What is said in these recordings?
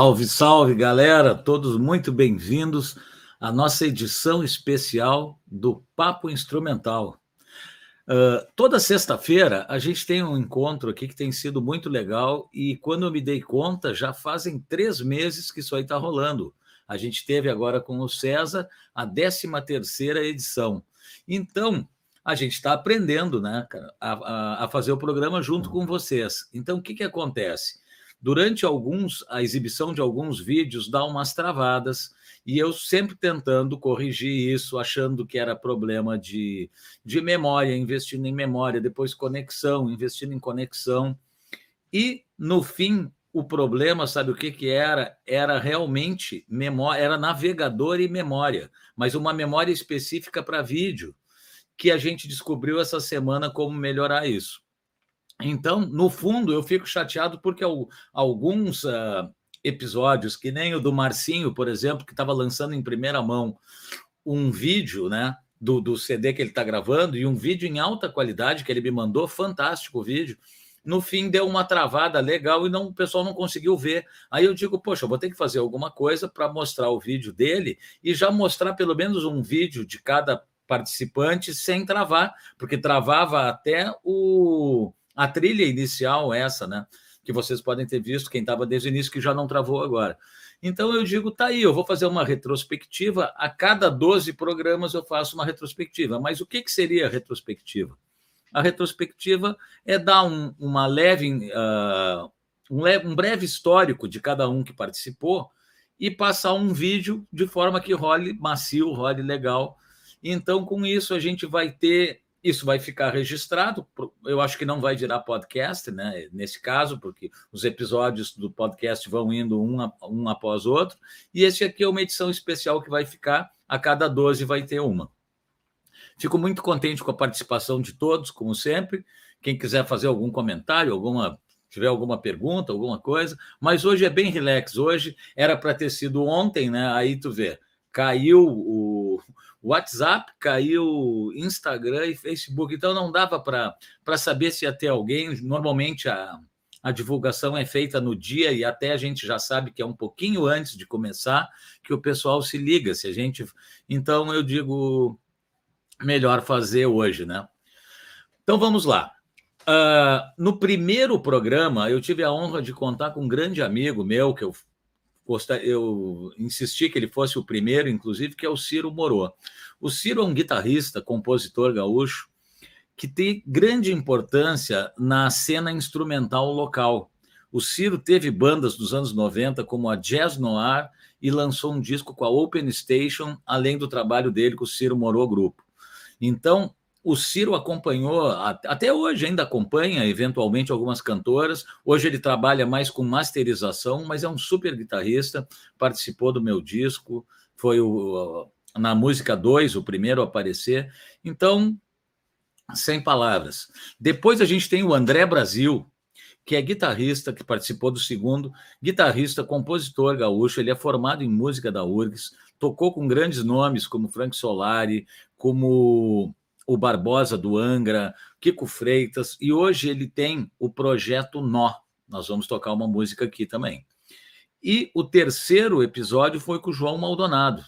Salve, salve, galera! Todos muito bem-vindos à nossa edição especial do Papo Instrumental. Uh, toda sexta-feira a gente tem um encontro aqui que tem sido muito legal e quando eu me dei conta já fazem três meses que isso aí está rolando. A gente teve agora com o César a 13 terceira edição. Então, a gente está aprendendo né, a, a, a, fazer o programa junto com vocês. Então, o que, que acontece? Durante alguns, a exibição de alguns vídeos dá umas travadas, e eu sempre tentando corrigir isso, achando que era problema de, de memória, investindo em memória, depois conexão, investindo em conexão. E, no fim, o problema, sabe o que, que era? Era realmente memória, era navegador e memória, mas uma memória específica para vídeo, que a gente descobriu essa semana como melhorar isso. Então, no fundo, eu fico chateado porque alguns uh, episódios, que nem o do Marcinho, por exemplo, que estava lançando em primeira mão um vídeo, né? Do, do CD que ele está gravando e um vídeo em alta qualidade que ele me mandou, fantástico o vídeo. No fim deu uma travada legal e não, o pessoal não conseguiu ver. Aí eu digo, poxa, eu vou ter que fazer alguma coisa para mostrar o vídeo dele e já mostrar pelo menos um vídeo de cada participante sem travar, porque travava até o, a trilha inicial, essa, né? Que vocês podem ter visto, quem estava desde o início, que já não travou agora. Então eu digo, tá aí, eu vou fazer uma retrospectiva. A cada 12 programas eu faço uma retrospectiva. Mas o que, que seria a retrospectiva? A retrospectiva é dar um, uma leve, uh, um, leve, um breve histórico de cada um que participou e passar um vídeo de forma que role macio, role legal. Então, com isso, a gente vai ter isso vai ficar registrado. Eu acho que não vai virar podcast, né? Nesse caso, porque os episódios do podcast vão indo um, um após outro. E esse aqui é uma edição especial que vai ficar a cada 12 vai ter uma. Fico muito contente com a participação de todos, como sempre. Quem quiser fazer algum comentário, alguma tiver alguma pergunta, alguma coisa, mas hoje é bem relax. Hoje era para ter sido ontem, né? Aí tu vê, caiu o, WhatsApp caiu, Instagram e Facebook, então não dava para saber se ia ter alguém. Normalmente a, a divulgação é feita no dia e até a gente já sabe que é um pouquinho antes de começar que o pessoal se liga. Se a gente, então eu digo melhor fazer hoje, né? Então vamos lá. Uh, no primeiro programa eu tive a honra de contar com um grande amigo meu que eu eu insisti que ele fosse o primeiro, inclusive, que é o Ciro Moro. O Ciro é um guitarrista, compositor gaúcho, que tem grande importância na cena instrumental local. O Ciro teve bandas dos anos 90, como a Jazz Noir, e lançou um disco com a Open Station, além do trabalho dele com o Ciro Moro Grupo. Então, o Ciro acompanhou, até hoje ainda acompanha eventualmente algumas cantoras. Hoje ele trabalha mais com masterização, mas é um super guitarrista, participou do meu disco, foi o, na música 2, o primeiro a aparecer. Então, sem palavras. Depois a gente tem o André Brasil, que é guitarrista, que participou do segundo, guitarrista, compositor gaúcho, ele é formado em música da URGS, tocou com grandes nomes como Frank Solari, como o Barbosa do Angra, Kiko Freitas, e hoje ele tem o projeto Nó. Nós vamos tocar uma música aqui também. E o terceiro episódio foi com o João Maldonado,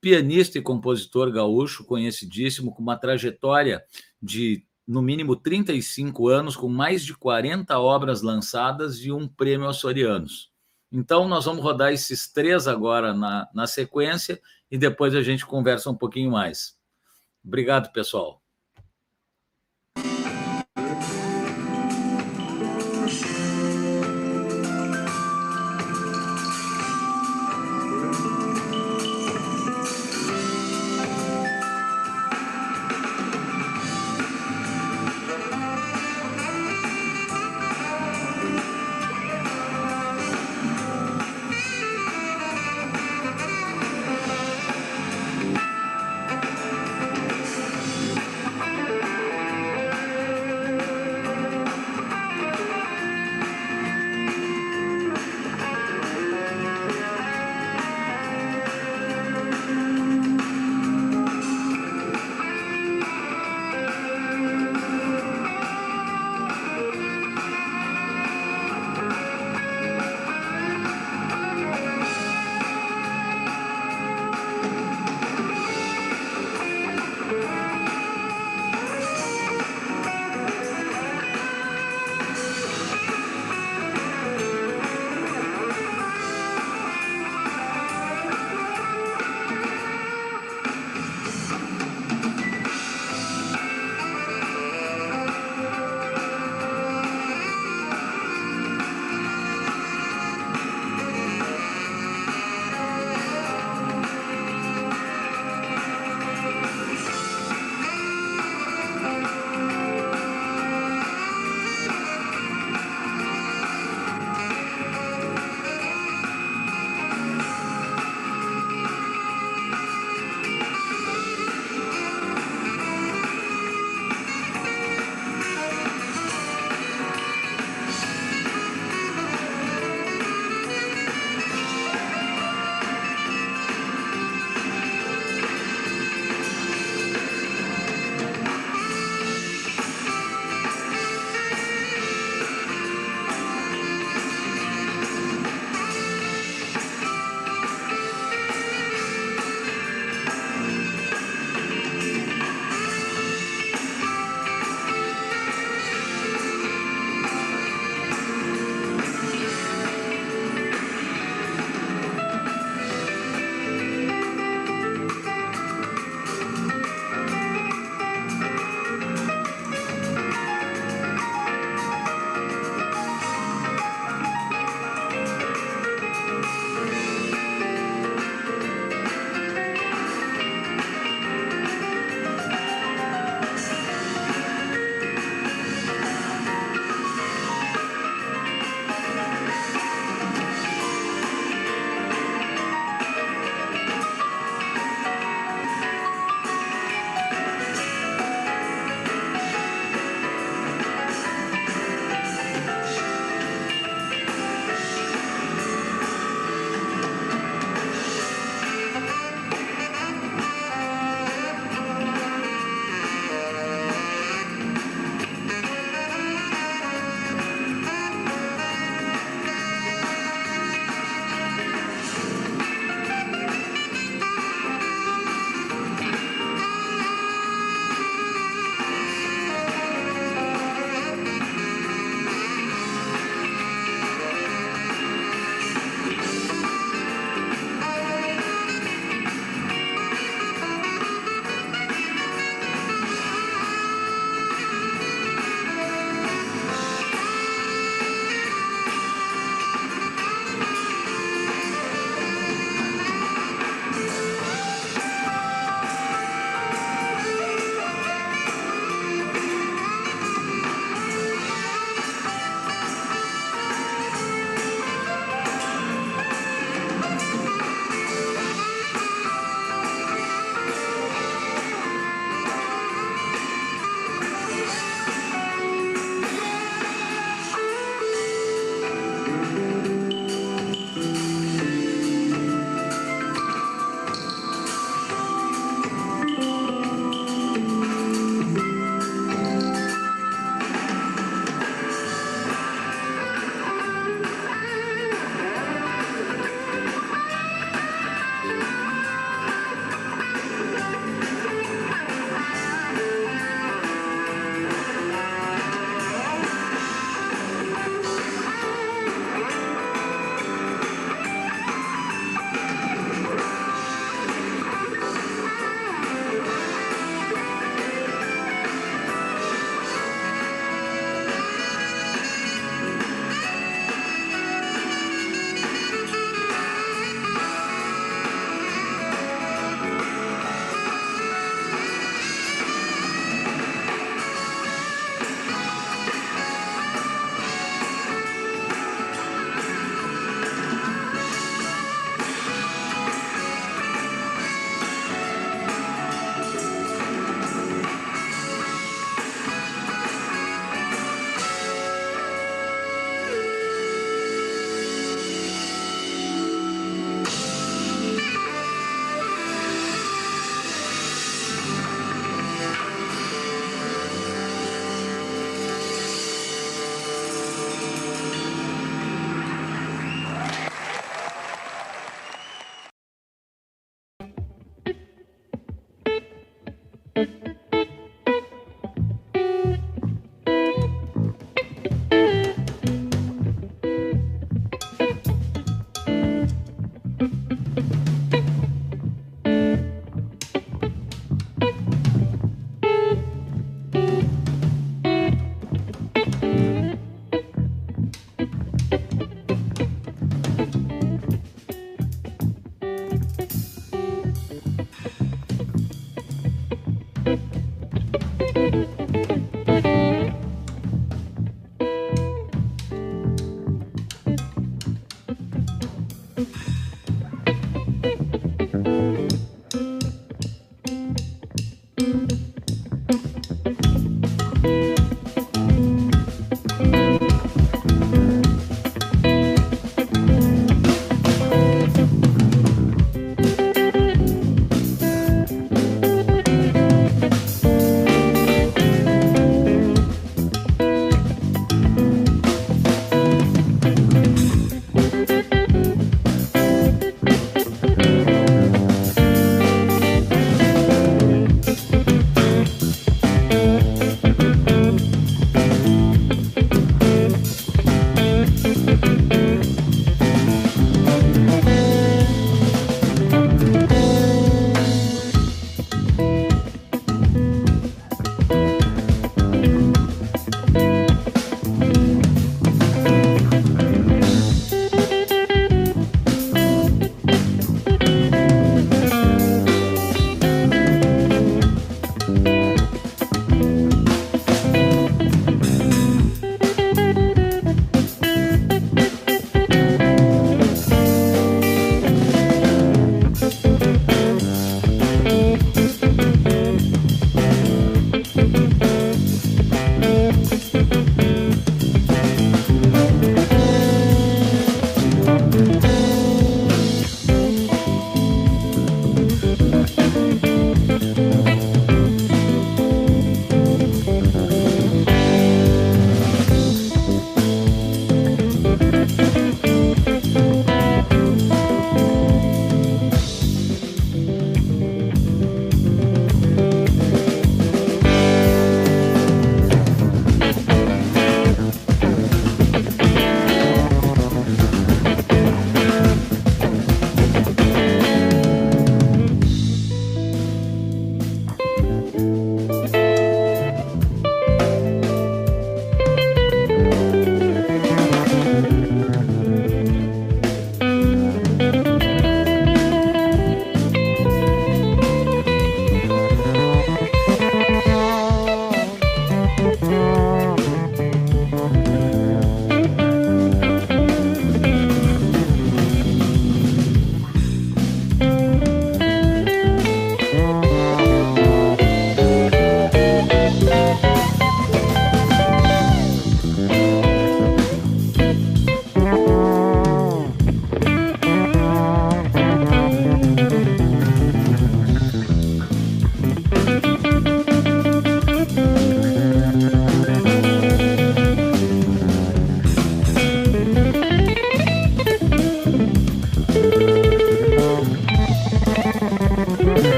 pianista e compositor gaúcho, conhecidíssimo, com uma trajetória de no mínimo 35 anos, com mais de 40 obras lançadas e um prêmio Açorianos. Então, nós vamos rodar esses três agora na, na sequência e depois a gente conversa um pouquinho mais. Obrigado, pessoal.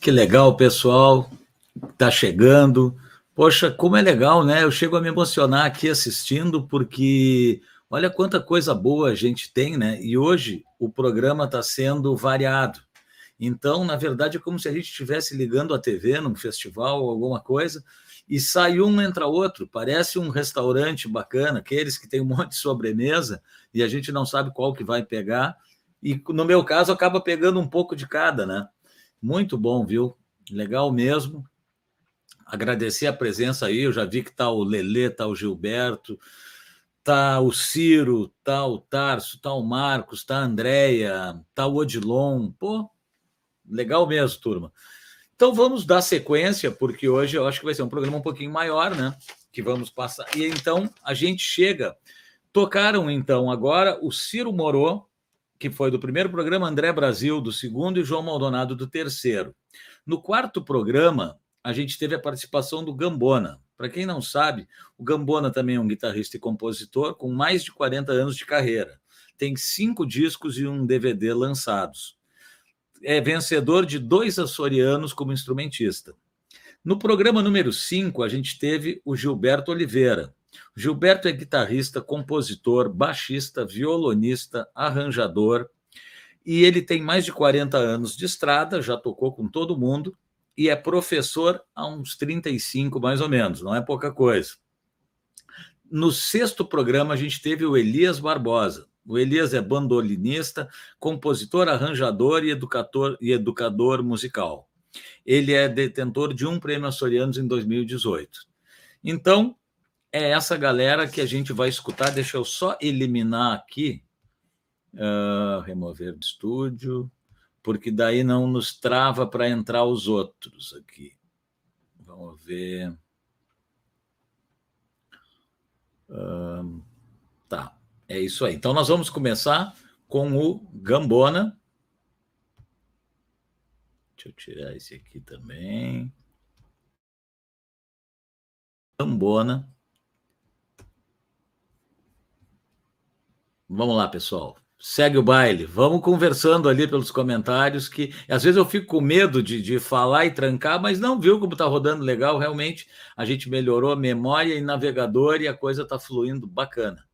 Que legal, pessoal. Tá chegando. Poxa, como é legal, né? Eu chego a me emocionar aqui assistindo, porque olha quanta coisa boa a gente tem, né? E hoje o programa está sendo variado. Então, na verdade, é como se a gente estivesse ligando a TV num festival ou alguma coisa, e sai um, entra outro. Parece um restaurante bacana, aqueles que tem um monte de sobremesa e a gente não sabe qual que vai pegar. E no meu caso, acaba pegando um pouco de cada, né? Muito bom, viu? Legal mesmo. Agradecer a presença aí. Eu já vi que tá o Lelê, tá o Gilberto, tá o Ciro, tá o Tarso, tá o Marcos, tá a Andréia, tá o Odilon. Pô, legal mesmo, turma. Então vamos dar sequência, porque hoje eu acho que vai ser um programa um pouquinho maior, né? Que vamos passar. E então a gente chega. Tocaram então agora o Ciro Morô, que foi do primeiro programa, André Brasil do segundo e João Maldonado do terceiro. No quarto programa, a gente teve a participação do Gambona. Para quem não sabe, o Gambona também é um guitarrista e compositor com mais de 40 anos de carreira. Tem cinco discos e um DVD lançados é vencedor de dois açorianos como instrumentista. No programa número 5, a gente teve o Gilberto Oliveira. Gilberto é guitarrista, compositor, baixista, violonista, arranjador, e ele tem mais de 40 anos de estrada, já tocou com todo mundo, e é professor há uns 35 mais ou menos, não é pouca coisa. No sexto programa, a gente teve o Elias Barbosa. O Elias é bandolinista, compositor, arranjador e educador, e educador musical. Ele é detentor de um prêmio Açorianos em 2018. Então, é essa galera que a gente vai escutar. Deixa eu só eliminar aqui, uh, remover do estúdio, porque daí não nos trava para entrar os outros aqui. Vamos ver. Uh, tá. É isso aí. Então, nós vamos começar com o Gambona. Deixa eu tirar esse aqui também. Gambona. Vamos lá, pessoal. Segue o baile. Vamos conversando ali pelos comentários, que às vezes eu fico com medo de, de falar e trancar, mas não viu como está rodando legal. Realmente, a gente melhorou a memória e navegador e a coisa está fluindo bacana.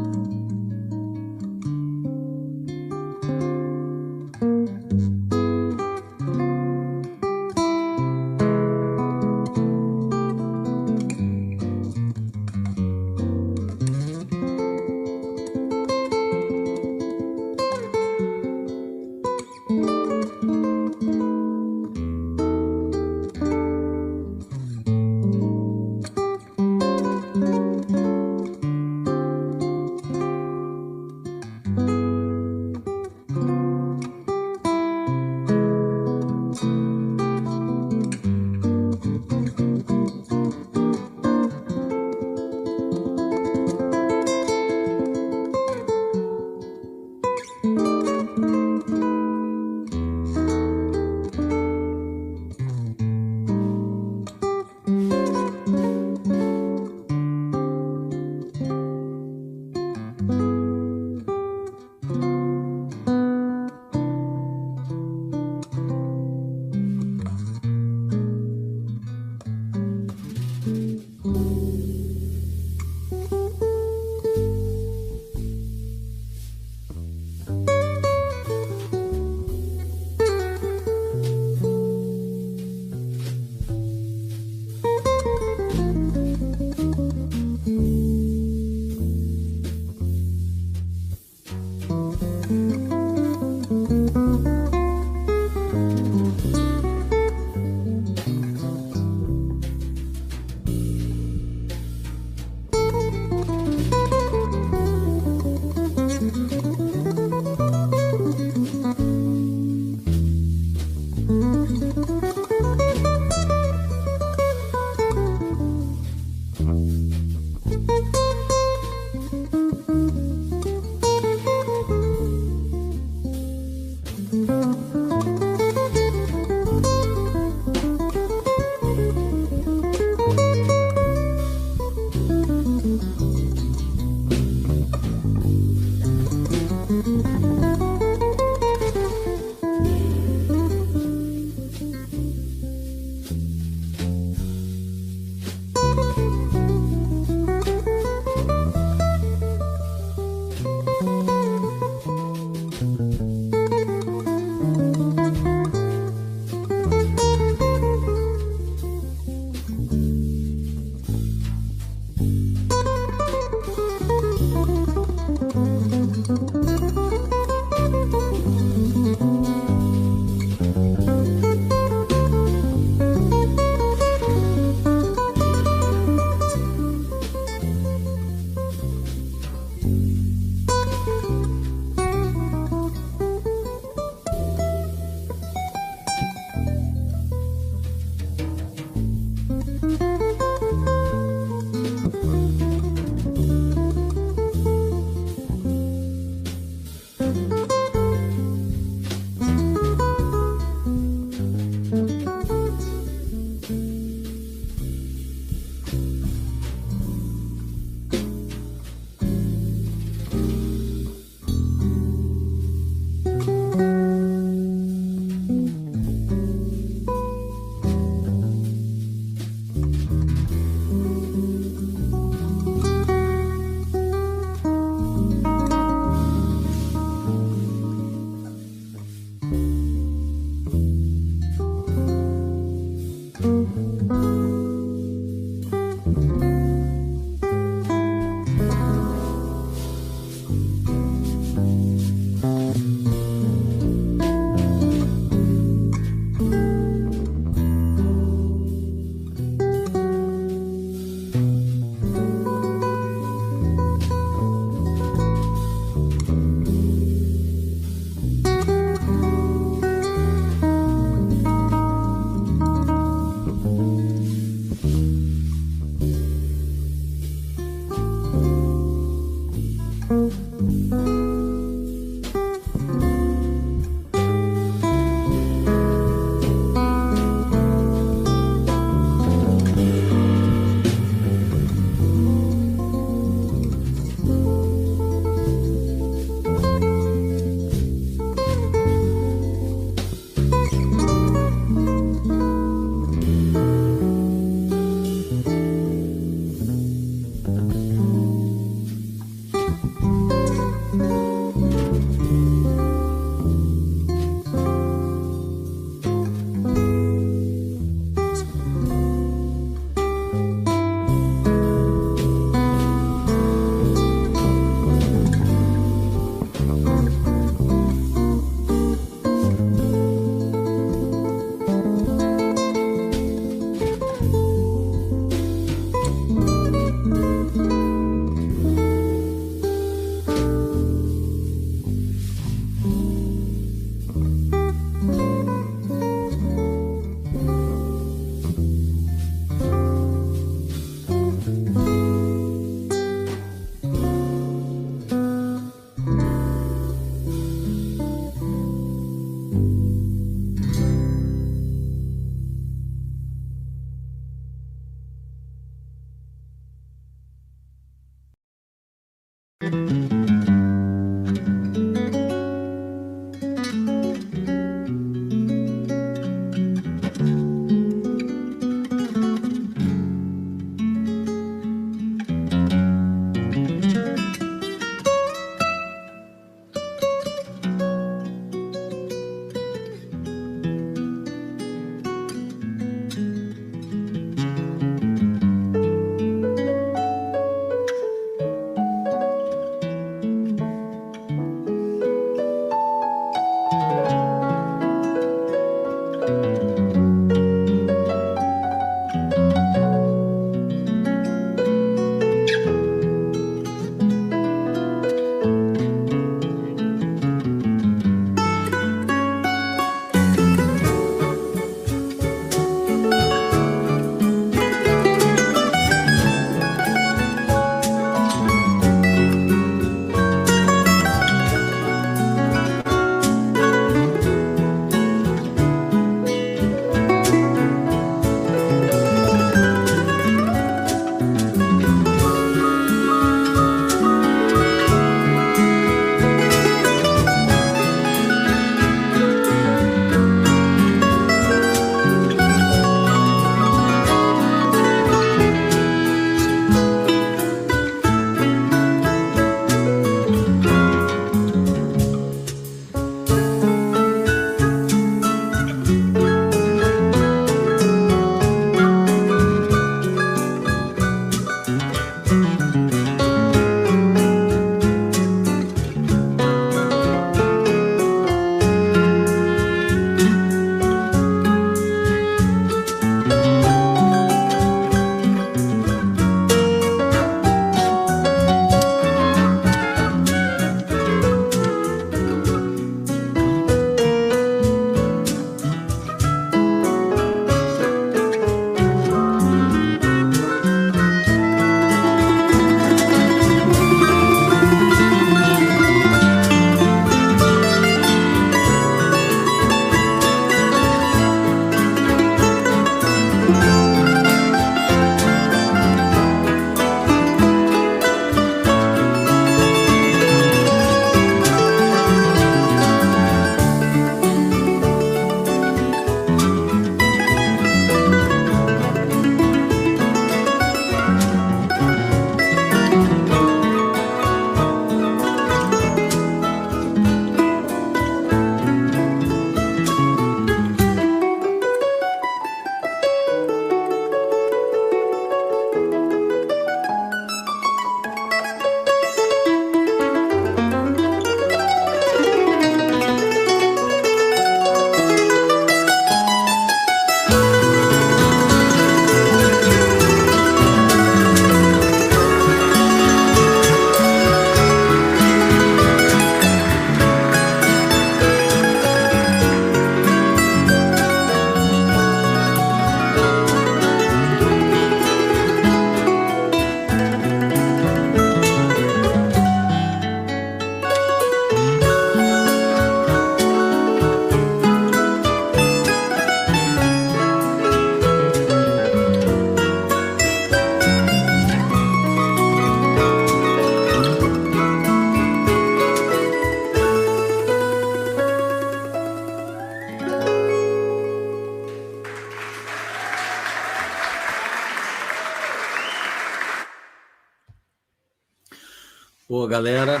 Galera,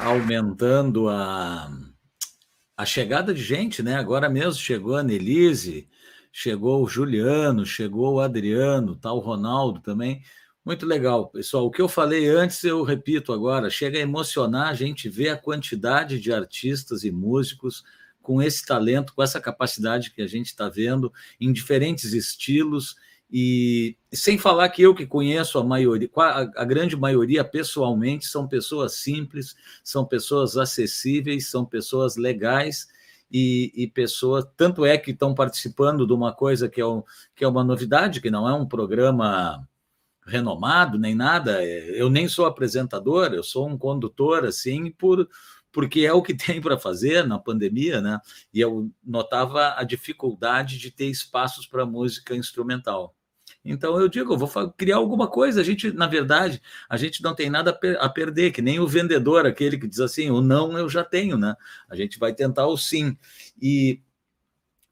aumentando a, a chegada de gente, né? Agora mesmo chegou a Nelise, chegou o Juliano, chegou o Adriano, tal tá Ronaldo também. Muito legal, pessoal. O que eu falei antes, eu repito agora. Chega a emocionar a gente ver a quantidade de artistas e músicos com esse talento, com essa capacidade que a gente está vendo em diferentes estilos e sem falar que eu que conheço a maioria, a, grande maioria pessoalmente, são pessoas simples, são pessoas acessíveis, são pessoas legais e, e pessoas, tanto é que estão participando de uma coisa que é, um, que é uma novidade, que não é um programa renomado nem nada. Eu nem sou apresentador, eu sou um condutor assim por porque é o que tem para fazer na pandemia, né? E eu notava a dificuldade de ter espaços para música instrumental. Então eu digo, eu vou criar alguma coisa. A gente, na verdade, a gente não tem nada a perder, que nem o vendedor, aquele que diz assim, o não eu já tenho, né? A gente vai tentar o sim. E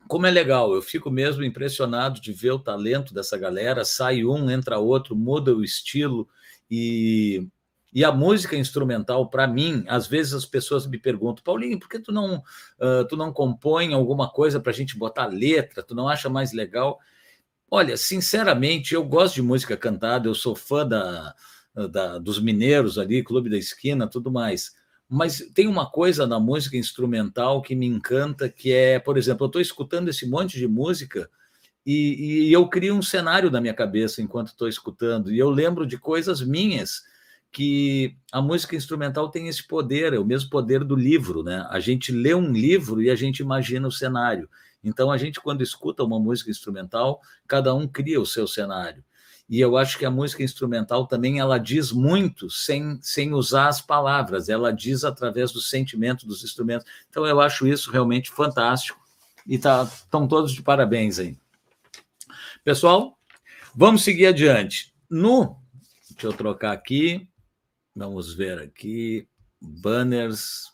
como é legal, eu fico mesmo impressionado de ver o talento dessa galera. Sai um, entra outro, muda o estilo e e a música instrumental, para mim, às vezes as pessoas me perguntam, Paulinho, por que tu não, uh, tu não compõe alguma coisa para a gente botar letra? Tu não acha mais legal? Olha, sinceramente, eu gosto de música cantada, eu sou fã da, da, dos mineiros ali, Clube da Esquina, tudo mais. Mas tem uma coisa na música instrumental que me encanta, que é, por exemplo, eu estou escutando esse monte de música e, e, eu crio um cenário na minha cabeça enquanto estou escutando, e eu lembro de coisas minhas que a música instrumental tem esse poder, é o mesmo poder do livro, né? A gente lê um livro e a gente imagina o cenário. Então, a gente, quando escuta uma música instrumental, cada um cria o seu cenário. E eu acho que a música instrumental também ela diz muito sem, sem usar as palavras, ela diz através do sentimento dos instrumentos. Então, eu acho isso realmente fantástico. E estão tá, todos de parabéns aí. Pessoal, vamos seguir adiante. No. Deixa eu trocar aqui. Vamos ver aqui. Banners.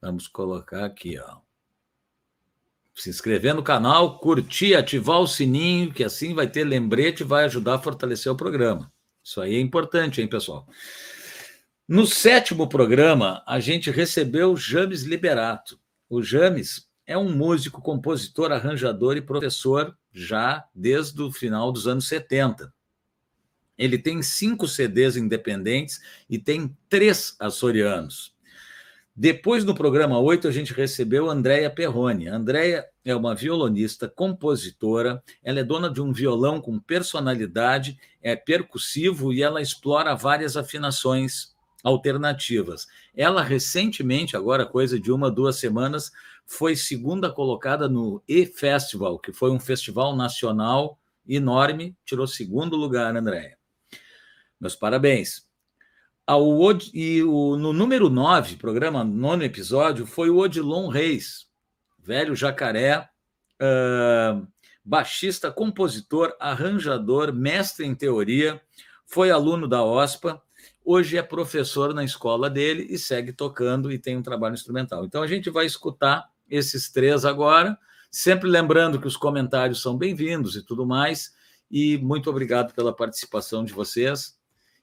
Vamos colocar aqui, ó. Se inscrever no canal, curtir, ativar o sininho, que assim vai ter lembrete e vai ajudar a fortalecer o programa. Isso aí é importante, hein, pessoal? No sétimo programa, a gente recebeu James Liberato. O James é um músico, compositor, arranjador e professor já desde o final dos anos 70. Ele tem cinco CDs independentes e tem três açorianos. Depois, no programa 8, a gente recebeu Andréia Perrone. Andréia é uma violonista, compositora, ela é dona de um violão com personalidade, é percussivo e ela explora várias afinações alternativas. Ela recentemente, agora coisa de uma, duas semanas, foi segunda colocada no E-Festival, que foi um festival nacional enorme, tirou segundo lugar, Andréia. Meus parabéns. Ao, e o, no número 9, programa, nono episódio, foi o Odilon Reis, velho jacaré, uh, baixista, compositor, arranjador, mestre em teoria, foi aluno da OSPA, hoje é professor na escola dele e segue tocando e tem um trabalho instrumental. Então a gente vai escutar esses três agora, sempre lembrando que os comentários são bem-vindos e tudo mais. E muito obrigado pela participação de vocês.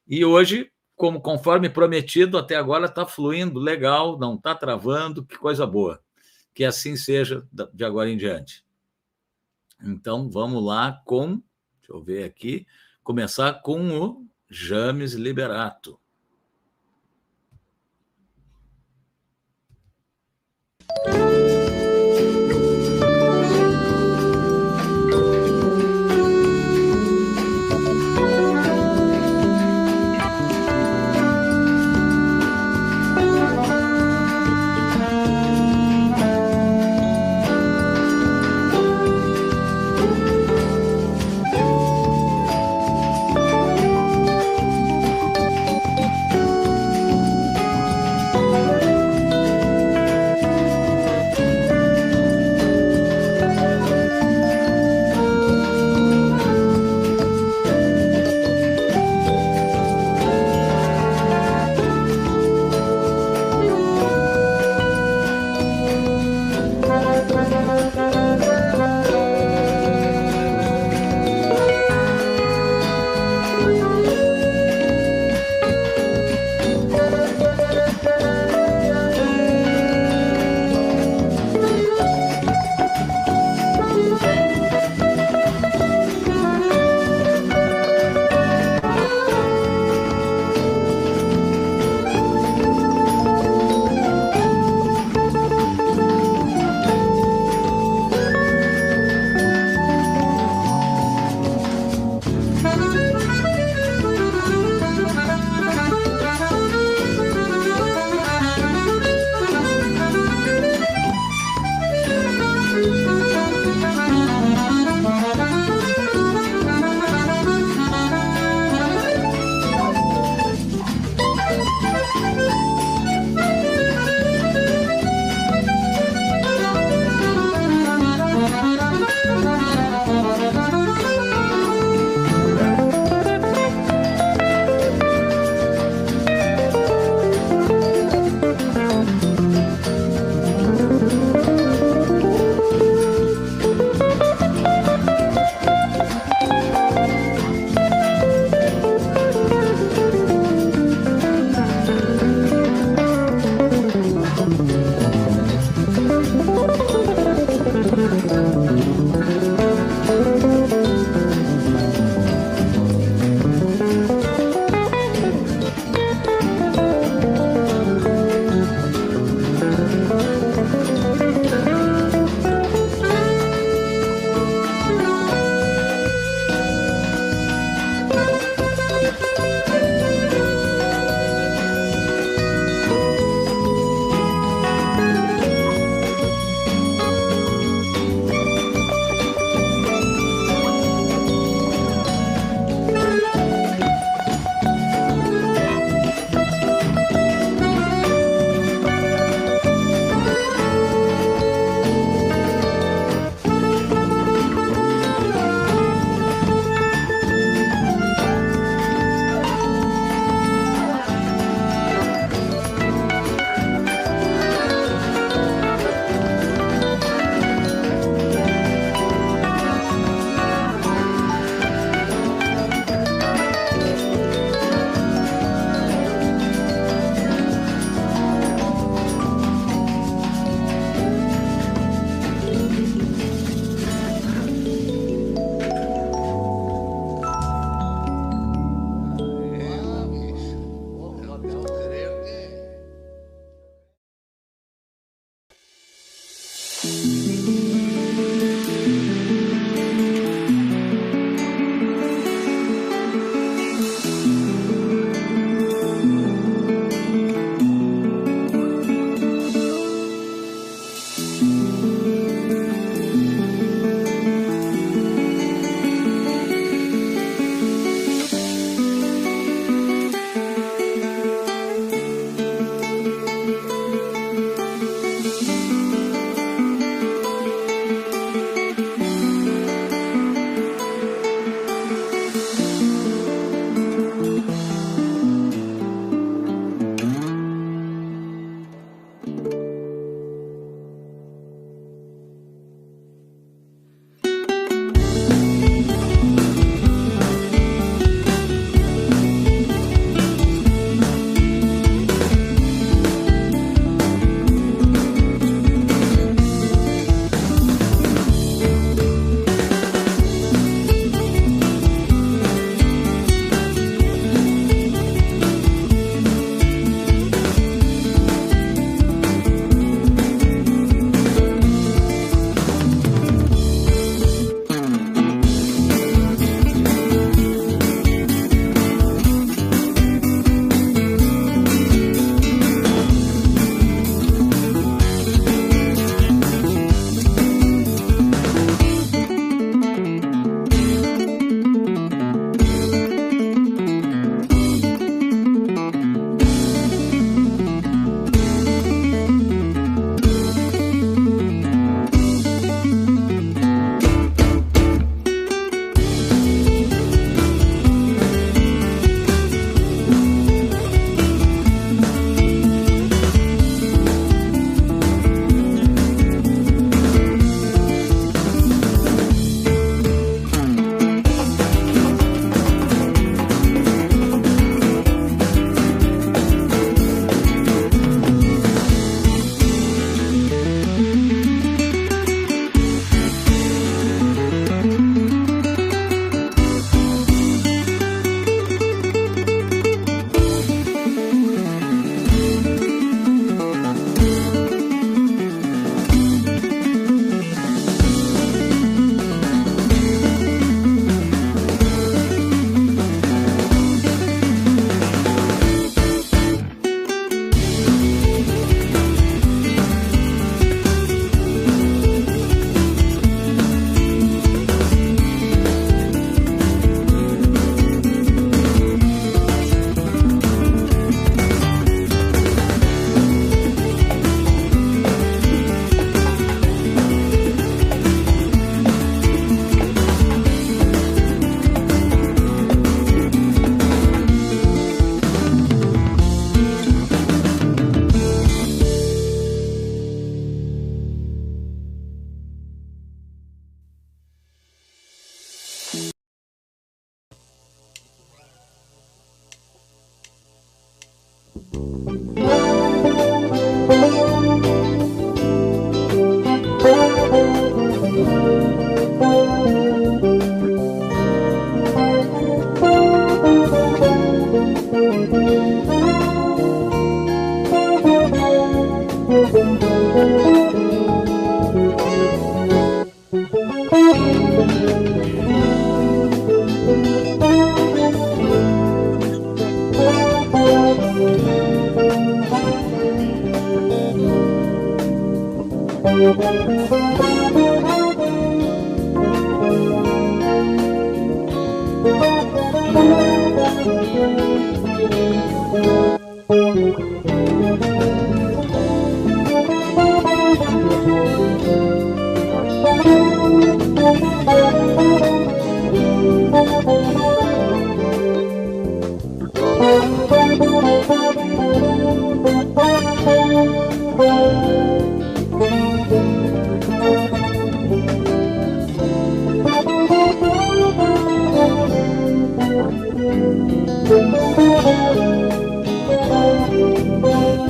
E hoje, como conforme prometido até agora está fluindo legal, não está travando, que coisa boa. Que assim seja de agora em diante. Então vamos lá com, deixa eu ver aqui, começar com o James Liberato.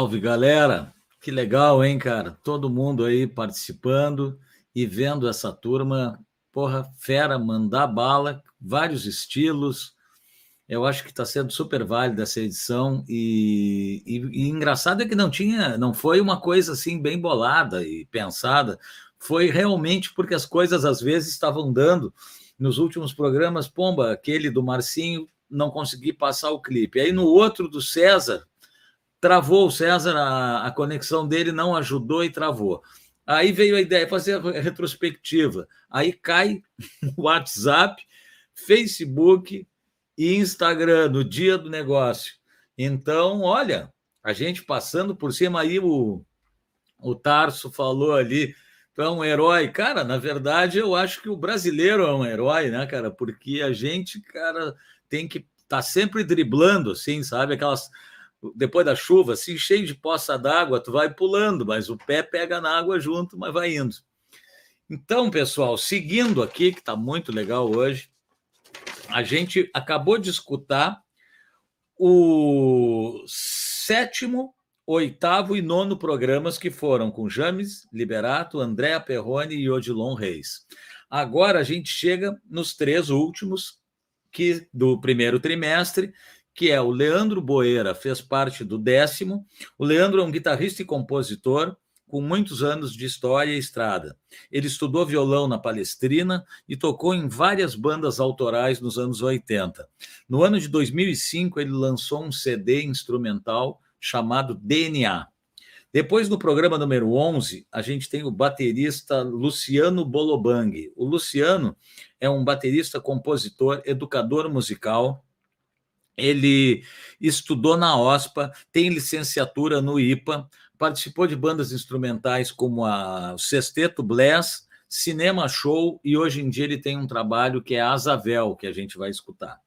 Salve, galera! Que legal, hein, cara? Todo mundo aí participando e vendo essa turma, porra, fera, mandar bala, vários estilos. Eu acho que está sendo super válida essa edição e, e, e, engraçado é que não tinha, não foi uma coisa assim bem bolada e pensada. Foi realmente porque as coisas às vezes estavam dando. Nos últimos programas, pomba, aquele do Marcinho, não consegui passar o clipe. Aí no outro do César, travou o César, a, a conexão dele não ajudou e travou. Aí veio a ideia de fazer a retrospectiva. Aí cai WhatsApp, Facebook e Instagram no dia do negócio. Então, olha, a gente passando por cima aí, o, o Tarso falou ali, tu é um herói. Cara, na verdade, eu acho que o brasileiro é um herói, né, cara? Porque a gente, cara, tem que estar tá sempre driblando, assim, sabe? Aquelas depois da chuva, assim, cheio de poça d'água, tu vai pulando, mas o pé pega na água junto, mas vai indo. Então, pessoal, seguindo aqui, que está muito legal hoje, a gente acabou de escutar o sétimo oitavo e nono programas que foram com James Liberato, Andréa Perrone e Odilon Reis. Agora a gente chega nos três últimos que do primeiro trimestre, que é o Leandro Boeira, fez parte do décimo. O Leandro é um guitarrista e compositor com muitos anos de história e estrada. Ele estudou violão na Palestrina e tocou em várias bandas autorais nos anos 80. No ano de 2005, ele lançou um CD instrumental chamado DNA. Depois, no programa número 11, a gente tem o baterista Luciano Bolobang. O Luciano é um baterista, compositor, educador musical. Ele estudou na OSPA, tem licenciatura no IPA, participou de bandas instrumentais como a Sexteto Bless, Cinema Show e hoje em dia ele tem um trabalho que é Azavel, que a gente vai escutar.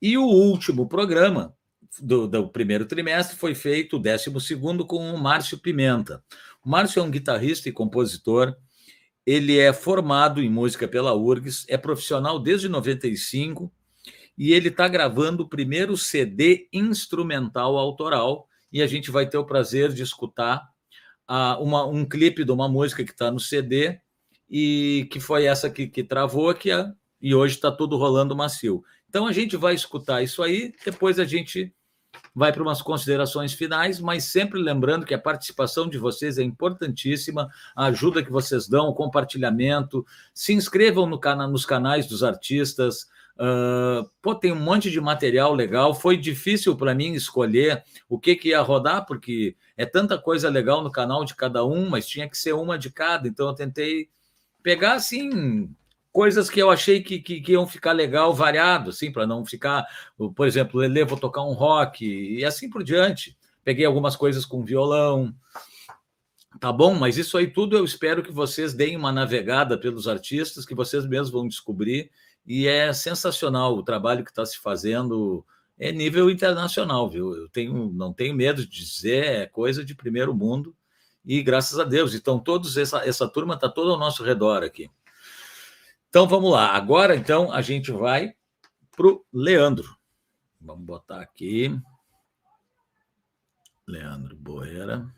E o último programa do, do primeiro trimestre foi feito, o décimo segundo, com o Márcio Pimenta. O Márcio é um guitarrista e compositor, ele é formado em música pela URGS, é profissional desde 95 e ele está gravando o primeiro CD instrumental autoral e a gente vai ter o prazer de escutar uh, uma, um clipe de uma música que está no CD e que foi essa que, que travou que a, e hoje está tudo rolando macio. Então a gente vai escutar isso aí, depois a gente vai para umas considerações finais, mas sempre lembrando que a participação de vocês é importantíssima, a ajuda que vocês dão, o compartilhamento, se inscrevam no cana nos canais dos artistas, Uh, pô, tem um monte de material legal. Foi difícil para mim escolher o que, que ia rodar, porque é tanta coisa legal no canal de cada um, mas tinha que ser uma de cada. Então eu tentei pegar assim coisas que eu achei que, que, que iam ficar legal, variado, assim, para não ficar, por exemplo, Lele, vou tocar um rock e assim por diante. Peguei algumas coisas com violão. Tá bom, mas isso aí tudo eu espero que vocês deem uma navegada pelos artistas, que vocês mesmos vão descobrir e é sensacional o trabalho que está se fazendo, é nível internacional, viu? Eu tenho, não tenho medo de dizer, é coisa de primeiro mundo, e graças a Deus. Então, todos essa, essa turma está toda ao nosso redor aqui. Então, vamos lá. Agora, então, a gente vai para o Leandro. Vamos botar aqui. Leandro Boeira.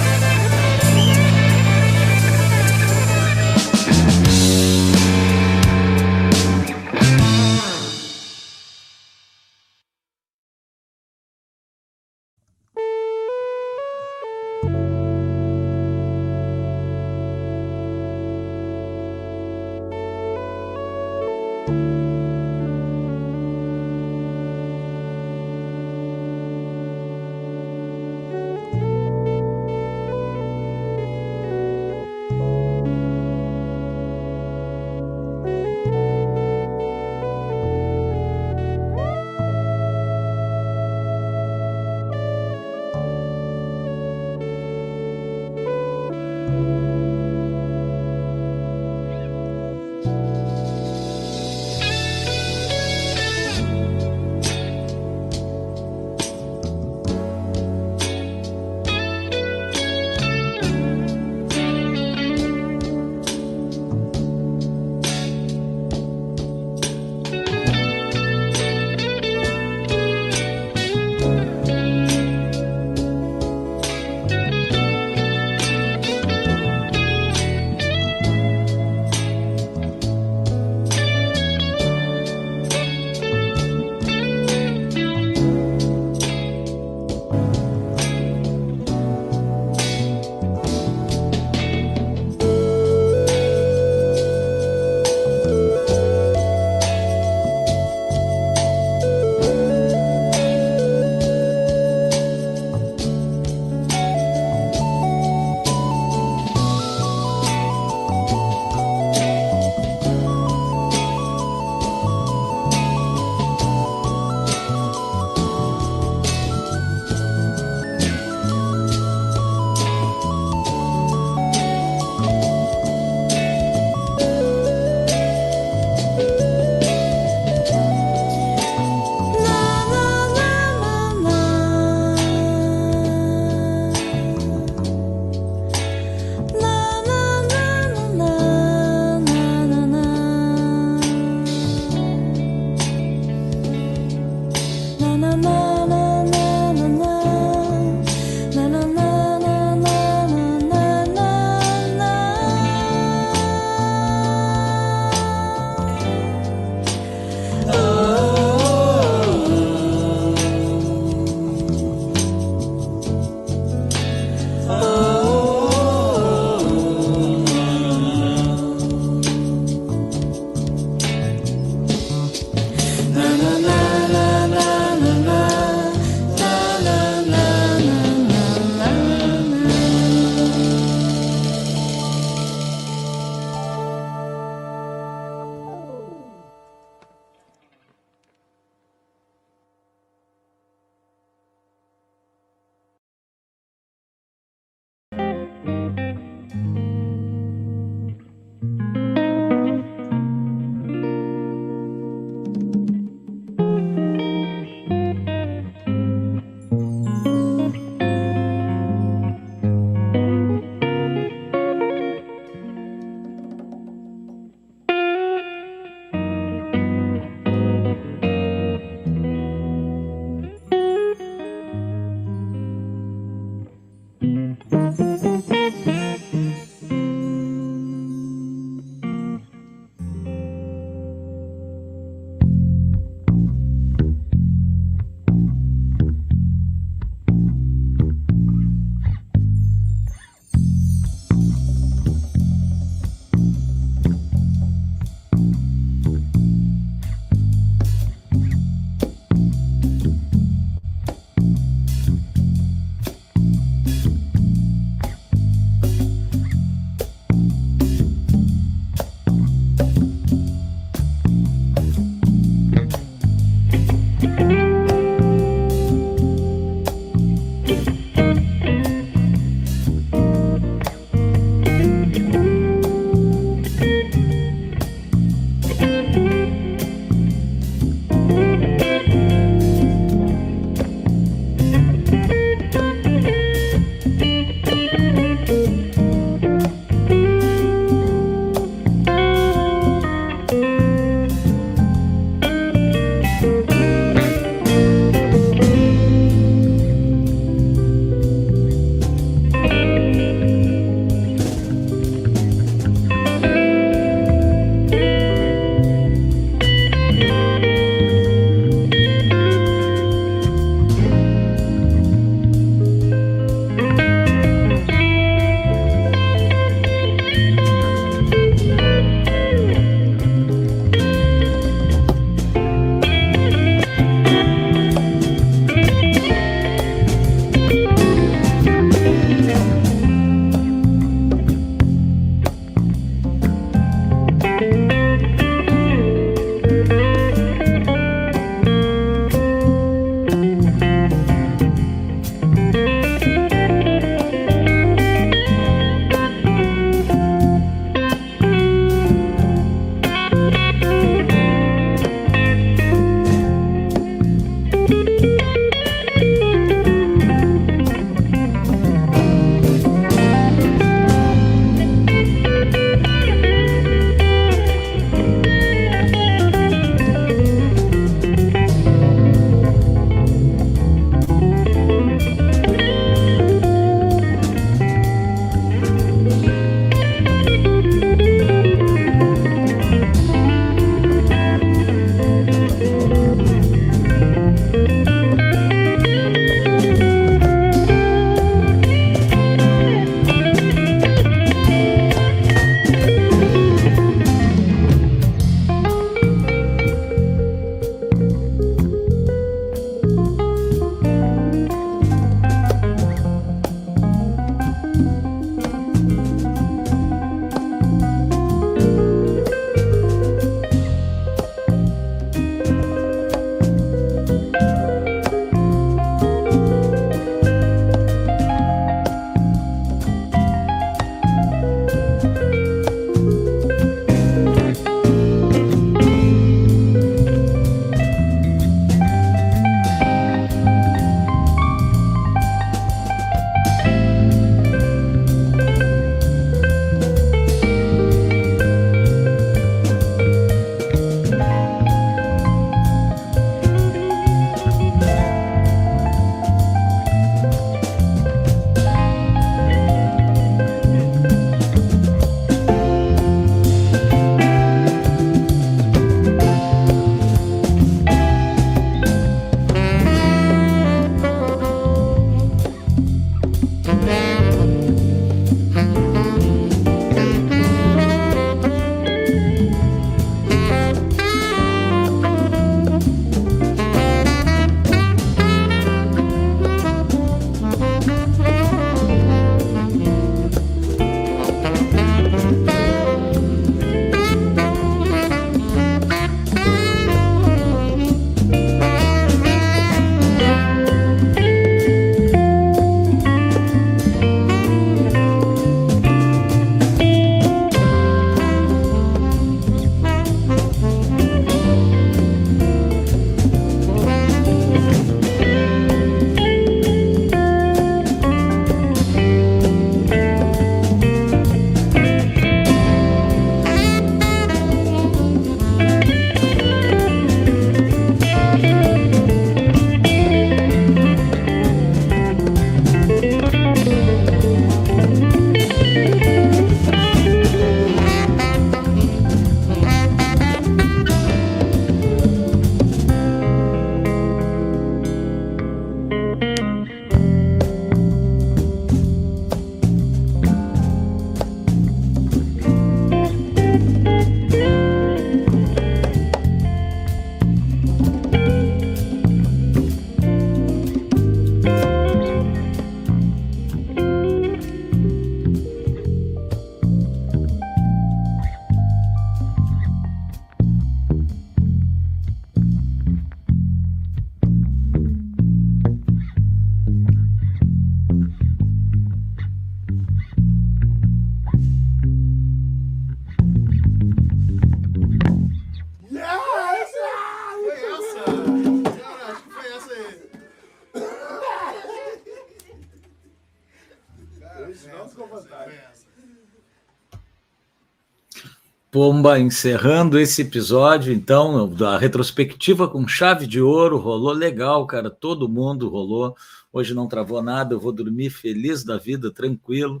Pomba, encerrando esse episódio, então, da retrospectiva com chave de ouro, rolou legal, cara, todo mundo rolou. Hoje não travou nada, eu vou dormir feliz da vida, tranquilo.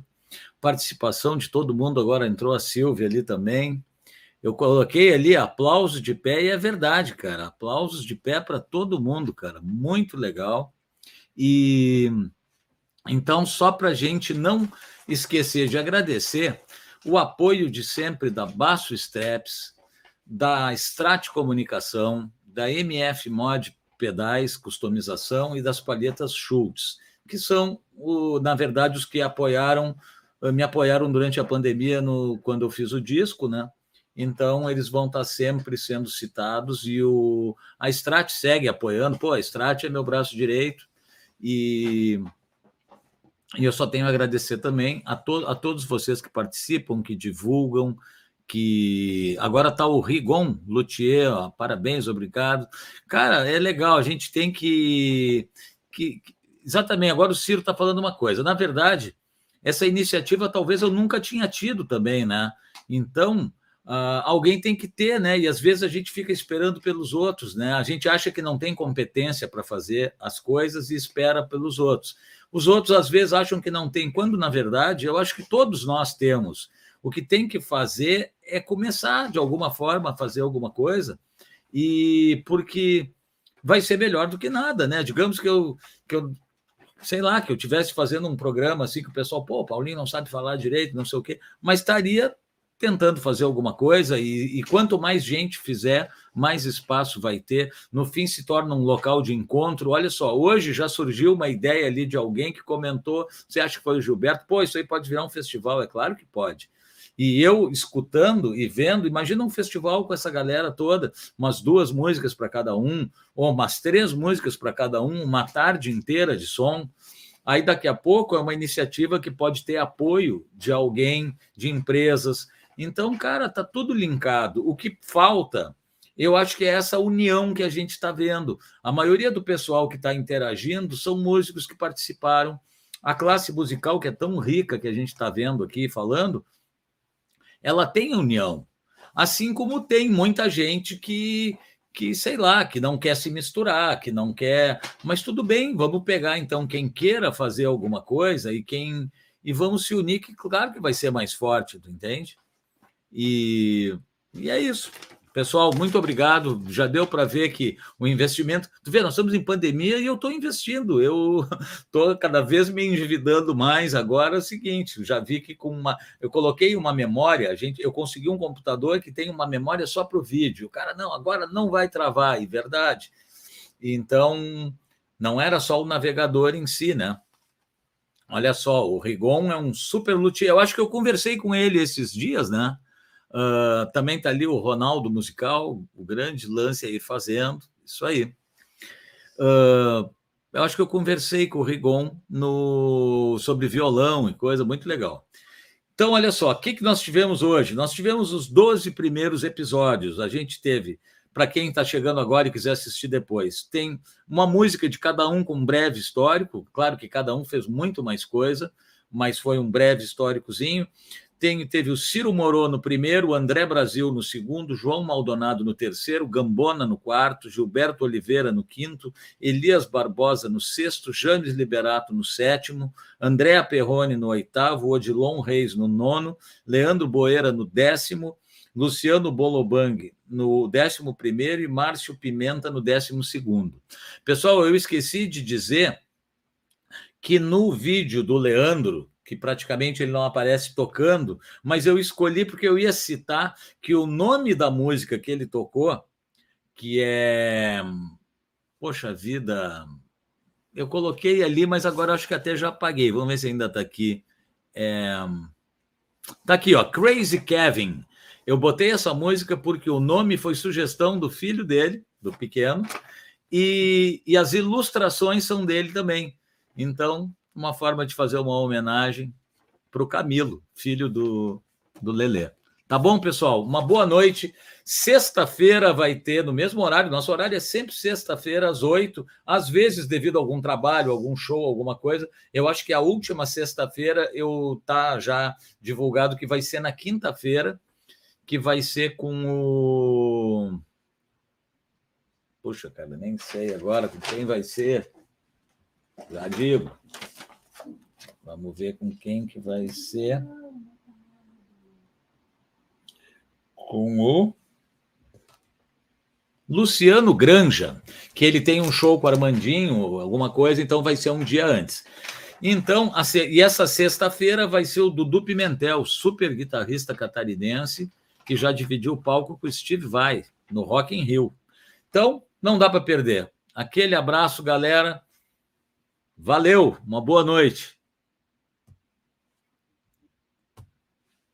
Participação de todo mundo, agora entrou a Silvia ali também. Eu coloquei ali aplausos de pé e é verdade, cara. Aplausos de pé para todo mundo, cara. Muito legal. E então, só para a gente não esquecer de agradecer, o apoio de sempre da Basso Straps, da Strat Comunicação, da MF Mod Pedais, Customização e das palhetas Schultz, que são, na verdade, os que apoiaram, eh, me apoiaram durante a pandemia no, quando eu fiz o disco, né? Então, eles vão estar sempre sendo citados e o, a Strat segue apoiando. Pô, a Strat é meu braço direito e e eu só tenho a agradecer também a, to a todos vocês que participam, que divulgam, que agora está o Rigon Luthier, ó, parabéns, obrigado. Cara, é legal, a gente tem que, que. Exatamente, agora o Ciro está falando uma coisa. Na verdade, essa iniciativa talvez eu nunca tinha tido também, né? Então, uh, alguém tem que ter, né? E às vezes a gente fica esperando pelos outros, né? A gente acha que não tem competência para fazer as coisas e espera pelos outros. Os outros, às vezes, acham que não tem, quando, na verdade, eu acho que todos nós temos. O que tem que fazer é começar, de alguma forma, a fazer alguma coisa, e porque vai ser melhor do que nada, né? Digamos que eu, que eu sei lá, que eu tivesse fazendo um programa assim que o pessoal, pô, Paulinho não sabe falar direito, não sei o quê, mas estaria tentando fazer alguma coisa, e, e, quanto mais gente fizer, mais espaço vai ter. No fim, se torna um local de encontro. Olha só, hoje já surgiu uma ideia ali de alguém que comentou: você acha que foi o Gilberto? Pô, isso aí pode virar um festival, é claro que pode. E eu escutando e vendo, imagina um festival com essa galera toda, umas duas músicas para cada um, ou umas três músicas para cada um, uma tarde inteira de som. Aí daqui a pouco é uma iniciativa que pode ter apoio de alguém, de empresas, então, cara, tá tudo linkado. O que falta, eu acho que é essa união que a gente está vendo. A maioria do pessoal que está interagindo são músicos que participaram. A classe musical, que é tão rica que a gente está vendo aqui falando, ela tem união. Assim como tem muita gente que, que, sei lá, que não quer se misturar, que não quer. Mas tudo bem, vamos pegar então quem queira fazer alguma coisa e quem. E vamos se unir, que claro que vai ser mais forte, tu entende? E, e é isso. Pessoal, muito obrigado. Já deu para ver que o investimento. Tu vê, nós estamos em pandemia e eu estou investindo. Eu estou cada vez me endividando mais. Agora é o seguinte: já vi que com uma. Eu coloquei uma memória, a gente, eu consegui um computador que tem uma memória só para o vídeo. O cara, não, agora não vai travar, e verdade. Então, não era só o navegador em si, né? Olha só, o Rigon é um super luthier. Eu acho que eu conversei com ele esses dias, né? Uh, também está ali o Ronaldo Musical, o grande lance aí fazendo, isso aí. Uh, eu acho que eu conversei com o Rigon no, sobre violão e coisa muito legal. Então, olha só, o que, que nós tivemos hoje? Nós tivemos os 12 primeiros episódios. A gente teve, para quem está chegando agora e quiser assistir depois, tem uma música de cada um com um breve histórico. Claro que cada um fez muito mais coisa, mas foi um breve históricozinho. Tem, teve o Ciro Morô no primeiro, o André Brasil no segundo, João Maldonado no terceiro, Gambona no quarto, Gilberto Oliveira no quinto, Elias Barbosa no sexto, James Liberato no sétimo, André Perrone no oitavo, Odilon Reis no nono, Leandro Boeira no décimo, Luciano Bolobang no décimo primeiro e Márcio Pimenta no décimo segundo. Pessoal, eu esqueci de dizer que no vídeo do Leandro, que praticamente ele não aparece tocando, mas eu escolhi porque eu ia citar que o nome da música que ele tocou, que é. Poxa vida, eu coloquei ali, mas agora acho que até já apaguei. Vamos ver se ainda está aqui. É... Tá aqui, ó, Crazy Kevin. Eu botei essa música porque o nome foi sugestão do filho dele, do pequeno, e, e as ilustrações são dele também. Então, uma forma de fazer uma homenagem para o Camilo, filho do, do Lelê. Tá bom, pessoal? Uma boa noite. Sexta-feira vai ter, no mesmo horário, nosso horário é sempre sexta-feira, às oito. Às vezes, devido a algum trabalho, algum show, alguma coisa, eu acho que a última sexta-feira eu tá já divulgado que vai ser na quinta-feira. que vai ser com o. Puxa, cara, nem sei agora com quem vai ser. Já digo. Vamos ver com quem que vai ser. Com o Luciano Granja, que ele tem um show com o Armandinho, alguma coisa, então vai ser um dia antes. Então, e essa sexta-feira vai ser o Dudu Pimentel, super guitarrista catarinense, que já dividiu o palco com o Steve Vai, no Rock in Rio. Então, não dá para perder. Aquele abraço, galera. Valeu, uma boa noite.